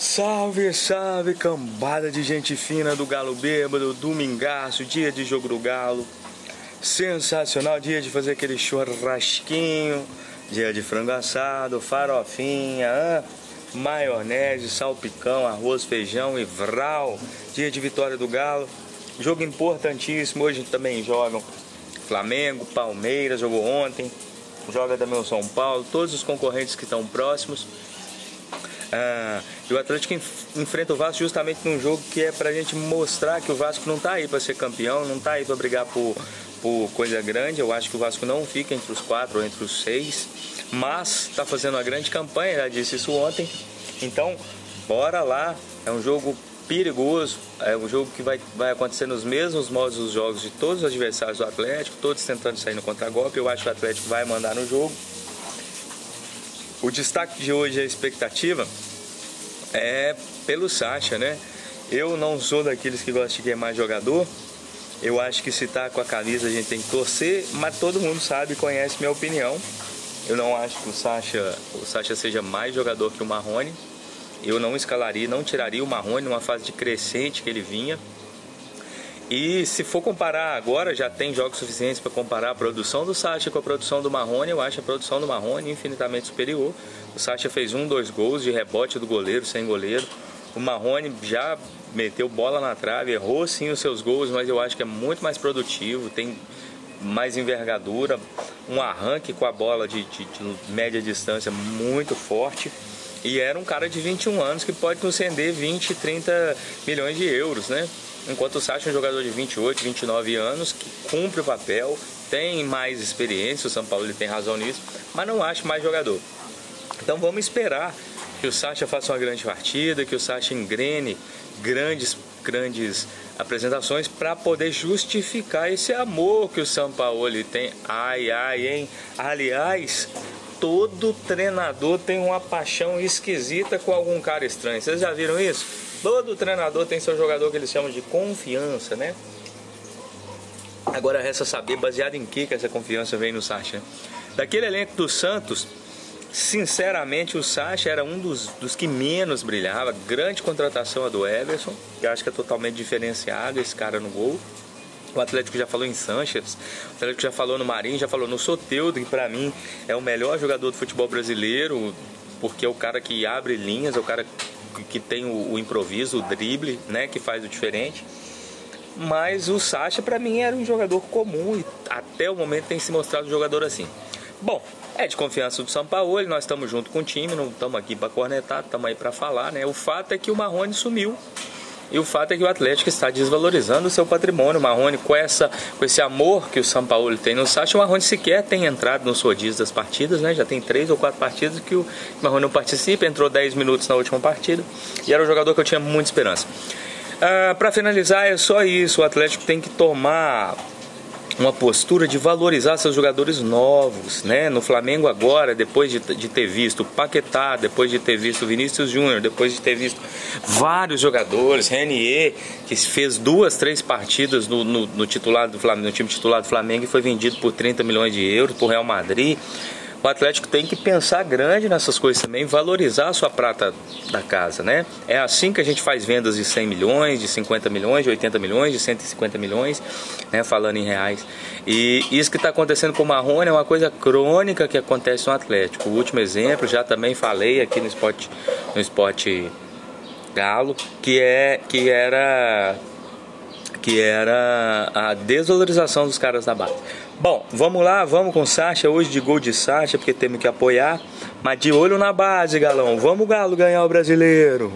Salve, salve, cambada de gente fina do Galo Bêbado, domingaço, dia de jogo do Galo. Sensacional dia de fazer aquele churrasquinho, dia de frango assado, farofinha, maionese, salpicão, arroz, feijão e vral. Dia de vitória do Galo. Jogo importantíssimo, hoje também jogam Flamengo, Palmeiras, jogou ontem, joga também o São Paulo, todos os concorrentes que estão próximos. Ah, e o Atlético enfrenta o Vasco justamente num jogo que é pra gente mostrar que o Vasco não tá aí para ser campeão, não tá aí para brigar por, por coisa grande. Eu acho que o Vasco não fica entre os quatro ou entre os seis, mas está fazendo uma grande campanha, já disse isso ontem. Então, bora lá. É um jogo perigoso, é um jogo que vai, vai acontecer nos mesmos modos dos jogos de todos os adversários do Atlético, todos tentando sair no contragolpe. Eu acho que o Atlético vai mandar no jogo. O destaque de hoje, a expectativa, é pelo Sacha, né? Eu não sou daqueles que gostam de queimar jogador. Eu acho que se tá com a camisa a gente tem que torcer, mas todo mundo sabe e conhece minha opinião. Eu não acho que o Sacha, o Sacha seja mais jogador que o Marrone. Eu não escalaria, não tiraria o Marrone numa fase de crescente que ele vinha. E se for comparar agora, já tem jogos suficientes para comparar a produção do Sacha com a produção do Marrone. Eu acho a produção do Marrone infinitamente superior. O Sacha fez um, dois gols de rebote do goleiro, sem goleiro. O Marrone já meteu bola na trave, errou sim os seus gols, mas eu acho que é muito mais produtivo, tem mais envergadura, um arranque com a bola de, de, de média distância muito forte. E era um cara de 21 anos que pode nos render 20, 30 milhões de euros, né? Enquanto o Sacha é um jogador de 28, 29 anos que cumpre o papel, tem mais experiência, o São Paulo ele tem razão nisso, mas não acho mais jogador. Então vamos esperar que o Sacha faça uma grande partida, que o Sacha engrene grandes, grandes apresentações para poder justificar esse amor que o São Paulo tem. Ai, ai, hein? Aliás, todo treinador tem uma paixão esquisita com algum cara estranho. Vocês já viram isso? Todo treinador tem seu jogador que eles chamam de confiança, né? Agora resta saber baseado em que, que essa confiança vem no Sacha. Daquele elenco do Santos, sinceramente o Sacha era um dos, dos que menos brilhava. Grande contratação a do Everson, que acho que é totalmente diferenciado esse cara no gol. O Atlético já falou em Sanches, o Atlético já falou no Marinho, já falou no Soteudo, que para mim é o melhor jogador do futebol brasileiro, porque é o cara que abre linhas, é o cara que tem o, o improviso, o drible, né, que faz o diferente. Mas o Sacha para mim era um jogador comum e até o momento tem se mostrado um jogador assim. Bom, é de confiança do São Paulo, nós estamos junto com o time, não estamos aqui para cornetar, estamos aí para falar, né? O fato é que o Marrone sumiu e o fato é que o Atlético está desvalorizando o seu patrimônio. O Marrone, com, essa, com esse amor que o São Paulo tem no Sacha, o Marrone sequer tem entrado nos rodízios das partidas, né? Já tem três ou quatro partidas que o Marrone não participa, entrou 10 minutos na última partida e era um jogador que eu tinha muita esperança. Ah, Para finalizar, é só isso. O Atlético tem que tomar uma postura de valorizar seus jogadores novos, né? No Flamengo agora, depois de, de ter visto Paquetá, depois de ter visto Vinícius Júnior, depois de ter visto vários jogadores, Renier, que fez duas, três partidas no, no, no titular do Flamengo, no time titular do Flamengo e foi vendido por 30 milhões de euros por Real Madrid o Atlético tem que pensar grande nessas coisas também, valorizar a sua prata da casa, né? É assim que a gente faz vendas de 100 milhões, de 50 milhões, de 80 milhões, de 150 milhões, né? Falando em reais. E isso que está acontecendo com o Marrone é uma coisa crônica que acontece no Atlético. O último exemplo, já também falei aqui no esporte, no esporte Galo, que é que era que era a desvalorização dos caras da base. Bom, vamos lá, vamos com Sacha, hoje de gol de Sacha, porque temos que apoiar, mas de olho na base, galão. Vamos, Galo, ganhar o brasileiro.